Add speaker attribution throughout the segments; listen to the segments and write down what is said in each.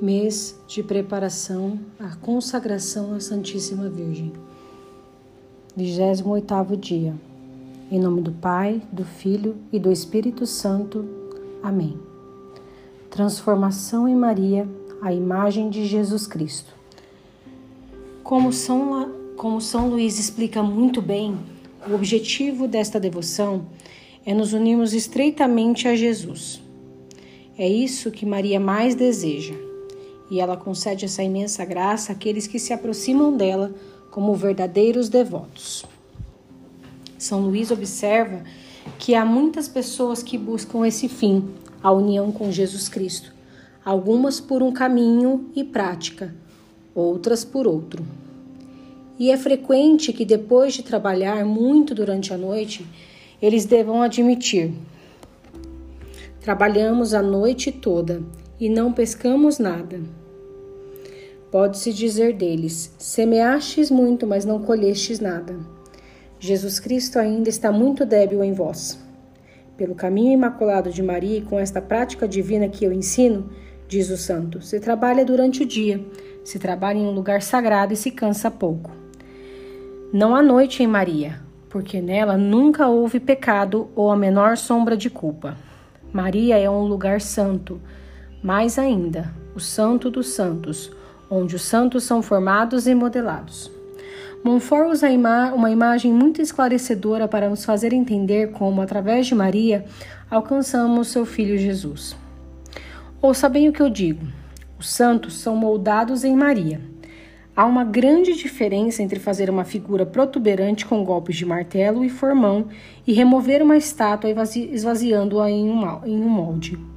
Speaker 1: mês de preparação à consagração à Santíssima Virgem. 28 dia. Em nome do Pai, do Filho e do Espírito Santo. Amém. Transformação em Maria, a imagem de Jesus Cristo. Como São, como São Luís explica muito bem, o objetivo desta devoção é nos unirmos estreitamente a Jesus. É isso que Maria mais deseja e ela concede essa imensa graça àqueles que se aproximam dela como verdadeiros devotos. São Luís observa que há muitas pessoas que buscam esse fim, a união com Jesus Cristo, algumas por um caminho e prática, outras por outro. E é frequente que depois de trabalhar muito durante a noite, eles devam admitir: trabalhamos a noite toda e não pescamos nada. Pode-se dizer deles: Semeastes muito, mas não colhestes nada. Jesus Cristo ainda está muito débil em vós. Pelo caminho imaculado de Maria e com esta prática divina que eu ensino, diz o santo, se trabalha durante o dia, se trabalha em um lugar sagrado e se cansa pouco. Não há noite em Maria, porque nela nunca houve pecado ou a menor sombra de culpa. Maria é um lugar santo, mais ainda, o santo dos santos onde os santos são formados e modelados. Montfort usa uma imagem muito esclarecedora para nos fazer entender como, através de Maria, alcançamos seu Filho Jesus. Ouça bem o que eu digo: os santos são moldados em Maria. Há uma grande diferença entre fazer uma figura protuberante com golpes de martelo e formão e remover uma estátua esvaziando-a em um molde.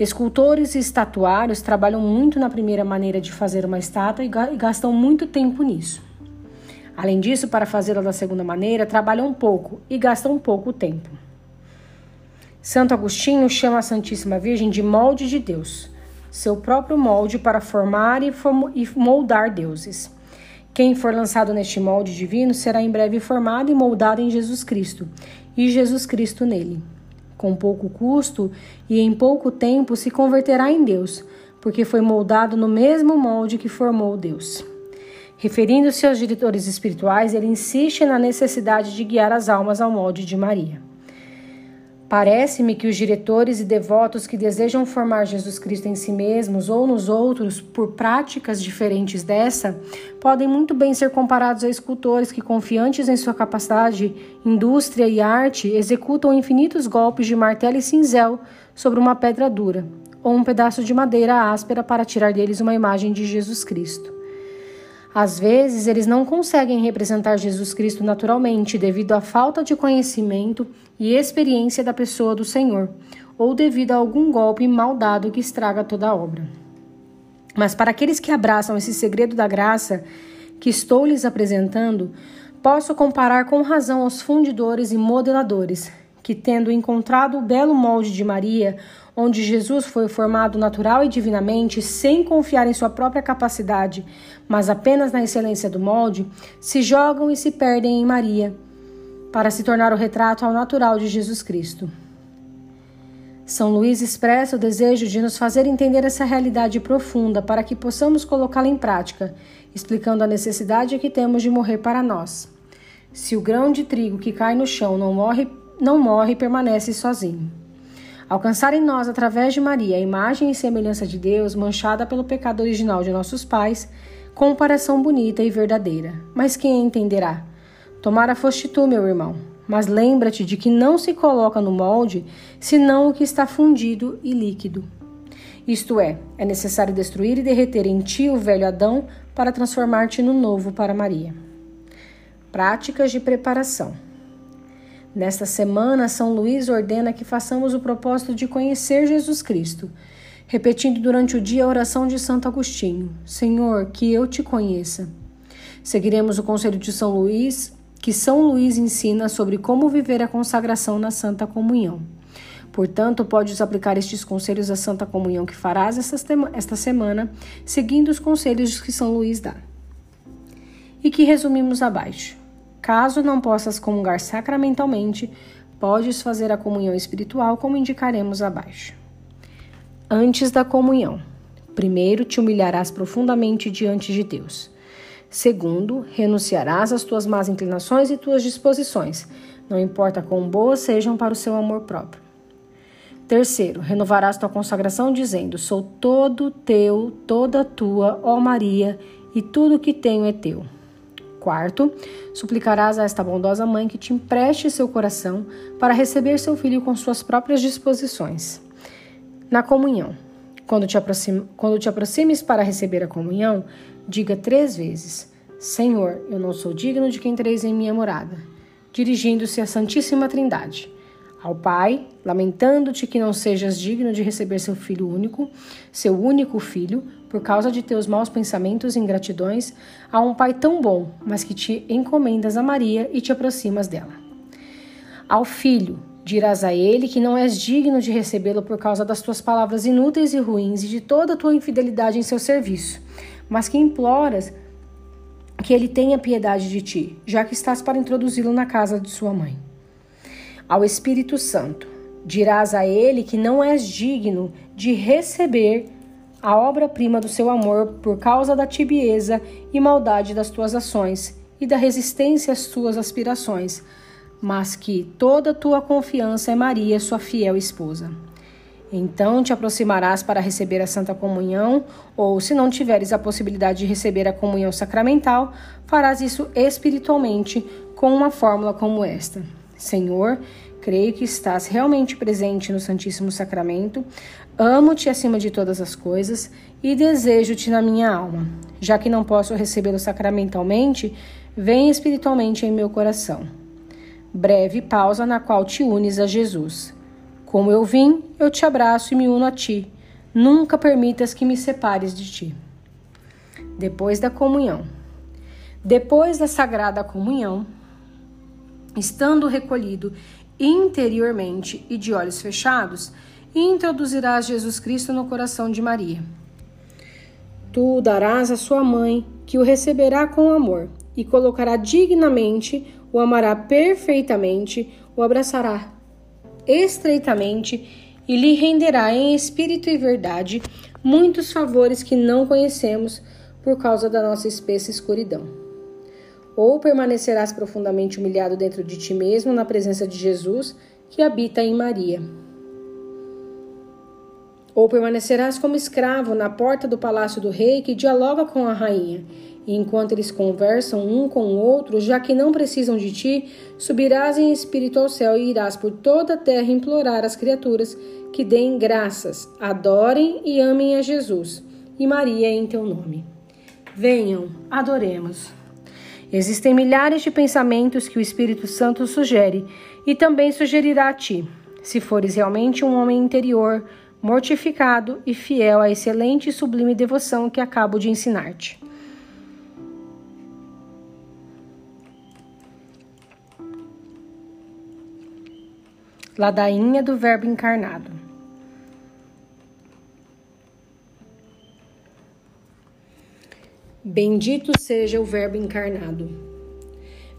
Speaker 1: Escultores e estatuários trabalham muito na primeira maneira de fazer uma estátua e gastam muito tempo nisso. Além disso, para fazê-la da segunda maneira, trabalham pouco e gastam pouco tempo. Santo Agostinho chama a Santíssima Virgem de molde de Deus, seu próprio molde para formar e moldar deuses. Quem for lançado neste molde divino será em breve formado e moldado em Jesus Cristo, e Jesus Cristo nele com pouco custo e em pouco tempo se converterá em Deus, porque foi moldado no mesmo molde que formou Deus. Referindo-se aos diretores espirituais, ele insiste na necessidade de guiar as almas ao molde de Maria. Parece-me que os diretores e devotos que desejam formar Jesus Cristo em si mesmos ou nos outros por práticas diferentes dessa podem muito bem ser comparados a escultores que, confiantes em sua capacidade, indústria e arte, executam infinitos golpes de martelo e cinzel sobre uma pedra dura ou um pedaço de madeira áspera para tirar deles uma imagem de Jesus Cristo. Às vezes, eles não conseguem representar Jesus Cristo naturalmente devido à falta de conhecimento e experiência da pessoa do Senhor, ou devido a algum golpe mal dado que estraga toda a obra. Mas para aqueles que abraçam esse segredo da graça que estou lhes apresentando, posso comparar com razão aos fundidores e modeladores, que, tendo encontrado o belo molde de Maria, onde Jesus foi formado natural e divinamente, sem confiar em sua própria capacidade, mas apenas na excelência do molde, se jogam e se perdem em Maria, para se tornar o retrato ao natural de Jesus Cristo. São Luís expressa o desejo de nos fazer entender essa realidade profunda para que possamos colocá-la em prática, explicando a necessidade que temos de morrer para nós. Se o grão de trigo que cai no chão não morre, não morre e permanece sozinho. Alcançar em nós, através de Maria, a imagem e semelhança de Deus, manchada pelo pecado original de nossos pais, comparação bonita e verdadeira. Mas quem entenderá? Tomara foste tu, meu irmão. Mas lembra-te de que não se coloca no molde senão o que está fundido e líquido. Isto é, é necessário destruir e derreter em ti o velho Adão para transformar-te no novo para Maria. Práticas de preparação. Nesta semana, São Luís ordena que façamos o propósito de conhecer Jesus Cristo, repetindo durante o dia a oração de Santo Agostinho: Senhor, que eu te conheça. Seguiremos o conselho de São Luís, que São Luís ensina sobre como viver a consagração na Santa Comunhão. Portanto, podes aplicar estes conselhos à Santa Comunhão que farás esta semana, seguindo os conselhos que São Luís dá. E que resumimos abaixo. Caso não possas comungar sacramentalmente, podes fazer a comunhão espiritual como indicaremos abaixo. Antes da comunhão. Primeiro, te humilharás profundamente diante de Deus. Segundo, renunciarás às tuas más inclinações e tuas disposições, não importa quão boas sejam para o seu amor próprio. Terceiro, renovarás tua consagração dizendo: Sou todo teu, toda tua, ó Maria, e tudo que tenho é teu. Quarto, suplicarás a esta bondosa mãe que te empreste seu coração para receber seu filho com suas próprias disposições. Na comunhão, quando te, aproxima, quando te aproximes para receber a comunhão, diga três vezes: Senhor, eu não sou digno de que entreis em minha morada, dirigindo-se à Santíssima Trindade ao Pai, lamentando-te que não sejas digno de receber seu filho único, seu único filho, por causa de teus maus pensamentos e ingratidões, a um Pai tão bom, mas que te encomendas a Maria e te aproximas dela. Ao filho, dirás a ele que não és digno de recebê-lo por causa das tuas palavras inúteis e ruins e de toda a tua infidelidade em seu serviço, mas que imploras que ele tenha piedade de ti, já que estás para introduzi-lo na casa de sua mãe ao Espírito Santo. Dirás a ele que não és digno de receber a obra-prima do seu amor por causa da tibieza e maldade das tuas ações e da resistência às tuas aspirações, mas que toda tua confiança é Maria, sua fiel esposa. Então te aproximarás para receber a Santa Comunhão, ou se não tiveres a possibilidade de receber a comunhão sacramental, farás isso espiritualmente com uma fórmula como esta. Senhor, creio que estás realmente presente no Santíssimo Sacramento, amo-te acima de todas as coisas e desejo-te na minha alma. Já que não posso recebê-lo sacramentalmente, vem espiritualmente em meu coração. Breve pausa na qual te unes a Jesus. Como eu vim, eu te abraço e me uno a ti. Nunca permitas que me separes de ti. Depois da comunhão. Depois da sagrada comunhão, estando recolhido interiormente e de olhos fechados, introduzirás Jesus Cristo no coração de Maria. Tu darás à sua mãe, que o receberá com amor e colocará dignamente, o amará perfeitamente, o abraçará estreitamente e lhe renderá em espírito e verdade muitos favores que não conhecemos por causa da nossa espessa escuridão ou permanecerás profundamente humilhado dentro de ti mesmo na presença de Jesus, que habita em Maria. Ou permanecerás como escravo na porta do palácio do rei que dialoga com a rainha, e enquanto eles conversam um com o outro, já que não precisam de ti, subirás em espírito ao céu e irás por toda a terra implorar às criaturas que deem graças, adorem e amem a Jesus e Maria em teu nome. Venham, adoremos. Existem milhares de pensamentos que o Espírito Santo sugere e também sugerirá a ti, se fores realmente um homem interior, mortificado e fiel à excelente e sublime devoção que acabo de ensinar-te. Ladainha do Verbo encarnado. Bendito seja o Verbo encarnado.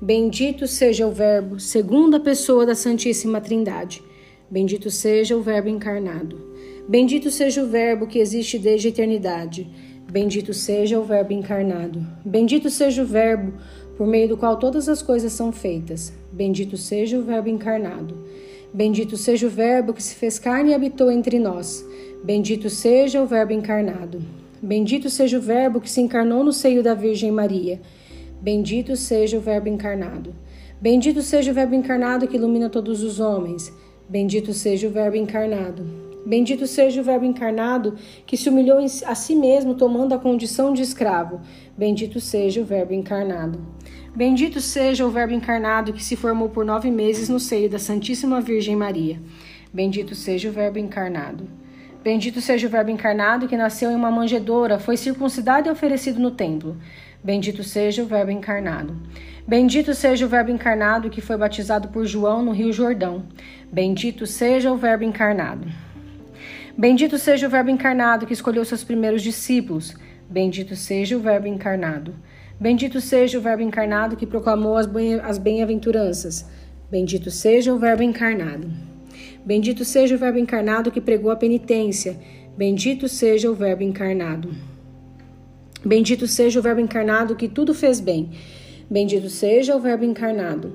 Speaker 1: Bendito seja o Verbo, segunda pessoa da Santíssima Trindade. Bendito seja o Verbo encarnado. Bendito seja o Verbo que existe desde a eternidade. Bendito seja o Verbo encarnado. Bendito seja o Verbo por meio do qual todas as coisas são feitas. Bendito seja o Verbo encarnado. Bendito seja o Verbo que se fez carne e habitou entre nós. Bendito seja o Verbo encarnado. Bendito seja o Verbo que se encarnou no seio da Virgem Maria. Bendito seja o Verbo encarnado. Bendito seja o Verbo encarnado que ilumina todos os homens. Bendito seja o Verbo encarnado. Bendito seja o Verbo encarnado que se humilhou a si mesmo, tomando a condição de escravo. Bendito seja o Verbo encarnado. Bendito seja o Verbo encarnado que se formou por nove meses no seio da Santíssima Virgem Maria. Bendito seja o Verbo encarnado. Bendito seja o Verbo encarnado que nasceu em uma manjedoura, foi circuncidado e oferecido no templo. Bendito seja o Verbo encarnado. Bendito seja o Verbo encarnado que foi batizado por João no Rio Jordão. Bendito seja o Verbo encarnado. Bendito seja o Verbo encarnado que escolheu seus primeiros discípulos. Bendito seja o Verbo encarnado. Bendito seja o Verbo encarnado que proclamou as bem-aventuranças. Bendito seja o Verbo encarnado. Bendito seja o Verbo encarnado que pregou a penitência. Bendito seja o Verbo encarnado. Bendito seja o Verbo encarnado que tudo fez bem. Bendito seja o Verbo encarnado.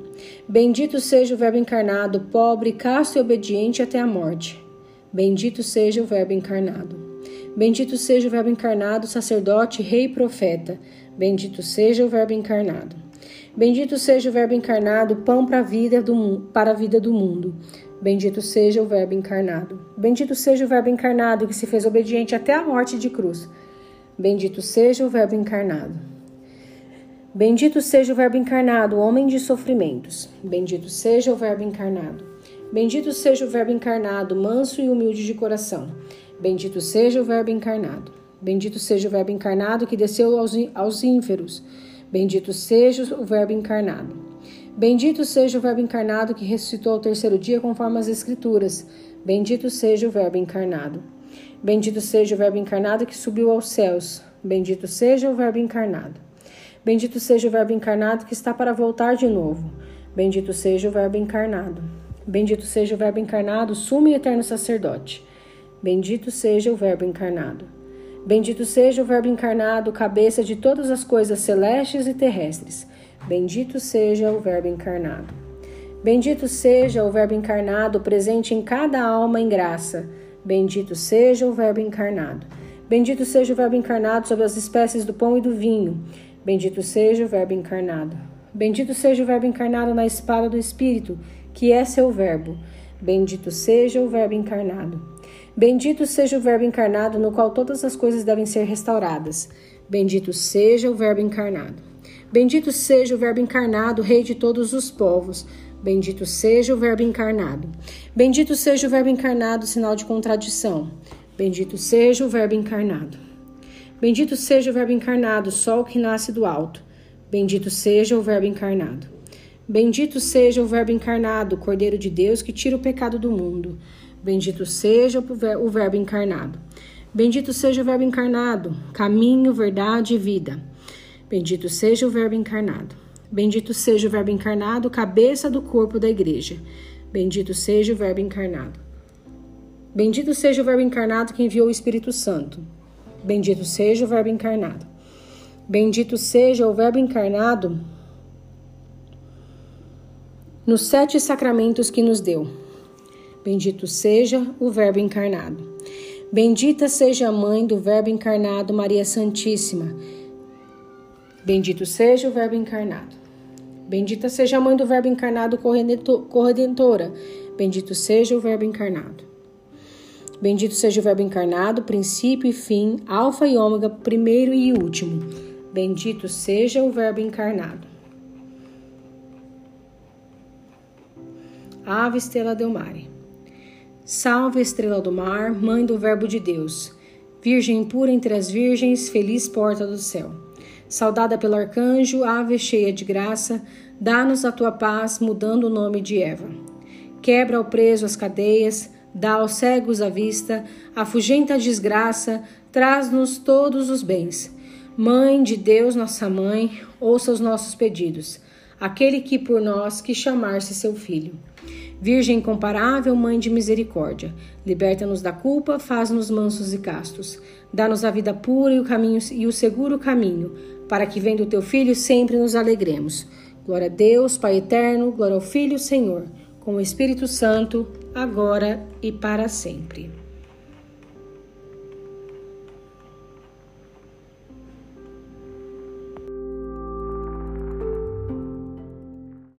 Speaker 1: Bendito seja o Verbo encarnado, pobre, casto e obediente até a morte. Bendito seja o Verbo encarnado. Bendito seja o Verbo encarnado, sacerdote, rei e profeta. Bendito seja o Verbo encarnado. Bendito seja o Verbo encarnado, pão para a vida do, para a vida do mundo. Bendito seja o Verbo encarnado. Bendito seja o Verbo encarnado que se fez obediente até a morte de cruz. Bendito seja o Verbo encarnado. Bendito seja o Verbo encarnado, homem de sofrimentos. Bendito seja o Verbo encarnado. Bendito seja o Verbo encarnado, manso e humilde de coração. Bendito seja o Verbo encarnado. Bendito seja o Verbo encarnado que desceu aos, aos ínferos. Bendito seja o Verbo encarnado. Bendito seja o Verbo encarnado que ressuscitou ao terceiro dia, conforme as Escrituras. Bendito seja o Verbo encarnado. Bendito seja o Verbo encarnado que subiu aos céus. Bendito seja o Verbo encarnado. Bendito seja o Verbo encarnado que está para voltar de novo. Bendito seja o Verbo encarnado. Bendito seja o Verbo encarnado, sumo e eterno sacerdote. Bendito seja o Verbo encarnado. Bendito seja o Verbo encarnado, cabeça de todas as coisas celestes e terrestres. Bendito seja o Verbo encarnado. Bendito seja o Verbo encarnado, presente em cada alma em graça. Bendito seja o Verbo encarnado. Bendito seja o Verbo encarnado sobre as espécies do pão e do vinho. Bendito seja o Verbo encarnado. Bendito seja o Verbo encarnado na espada do Espírito, que é seu Verbo. Bendito seja o Verbo encarnado. Bendito seja o Verbo encarnado, no qual todas as coisas devem ser restauradas. Bendito seja o Verbo encarnado. Bendito seja o Verbo encarnado, Rei de todos os povos. Bendito seja o Verbo encarnado. Bendito seja o Verbo encarnado, sinal de contradição. Bendito seja o Verbo encarnado. Bendito seja o Verbo encarnado, sol que nasce do alto. Bendito seja o Verbo encarnado. Bendito seja o Verbo encarnado, Cordeiro de Deus que tira o pecado do mundo. Bendito seja o Verbo encarnado. Bendito seja o Verbo encarnado, caminho, verdade e vida. Bendito seja o Verbo encarnado. Bendito seja o Verbo encarnado, cabeça do corpo da igreja. Bendito seja o Verbo encarnado. Bendito seja o Verbo encarnado que enviou o Espírito Santo. Bendito seja o Verbo encarnado. Bendito seja o Verbo encarnado nos sete sacramentos que nos deu. Bendito seja o Verbo encarnado. Bendita seja a mãe do Verbo encarnado, Maria Santíssima Bendito seja o Verbo encarnado. Bendita seja a mãe do Verbo encarnado corredentora. Bendito seja o Verbo encarnado. Bendito seja o Verbo encarnado, princípio e fim, alfa e ômega, primeiro e último. Bendito seja o Verbo encarnado. Ave Estrela del Mare. Salve, Estrela do Mar, Mãe do Verbo de Deus. Virgem pura entre as virgens, feliz porta do céu. Saudada pelo arcanjo, ave cheia de graça, dá-nos a tua paz, mudando o nome de Eva. Quebra ao preso as cadeias, dá aos cegos a vista, afugenta a desgraça, traz-nos todos os bens. Mãe de Deus, nossa mãe, ouça os nossos pedidos. Aquele que por nós quis chamar-se seu filho. Virgem incomparável, Mãe de misericórdia, liberta-nos da culpa, faz-nos mansos e castos. Dá-nos a vida pura e o caminho e o seguro caminho, para que vendo o teu filho sempre nos alegremos. Glória a Deus, Pai eterno, glória ao Filho, Senhor, com o Espírito Santo, agora e para sempre.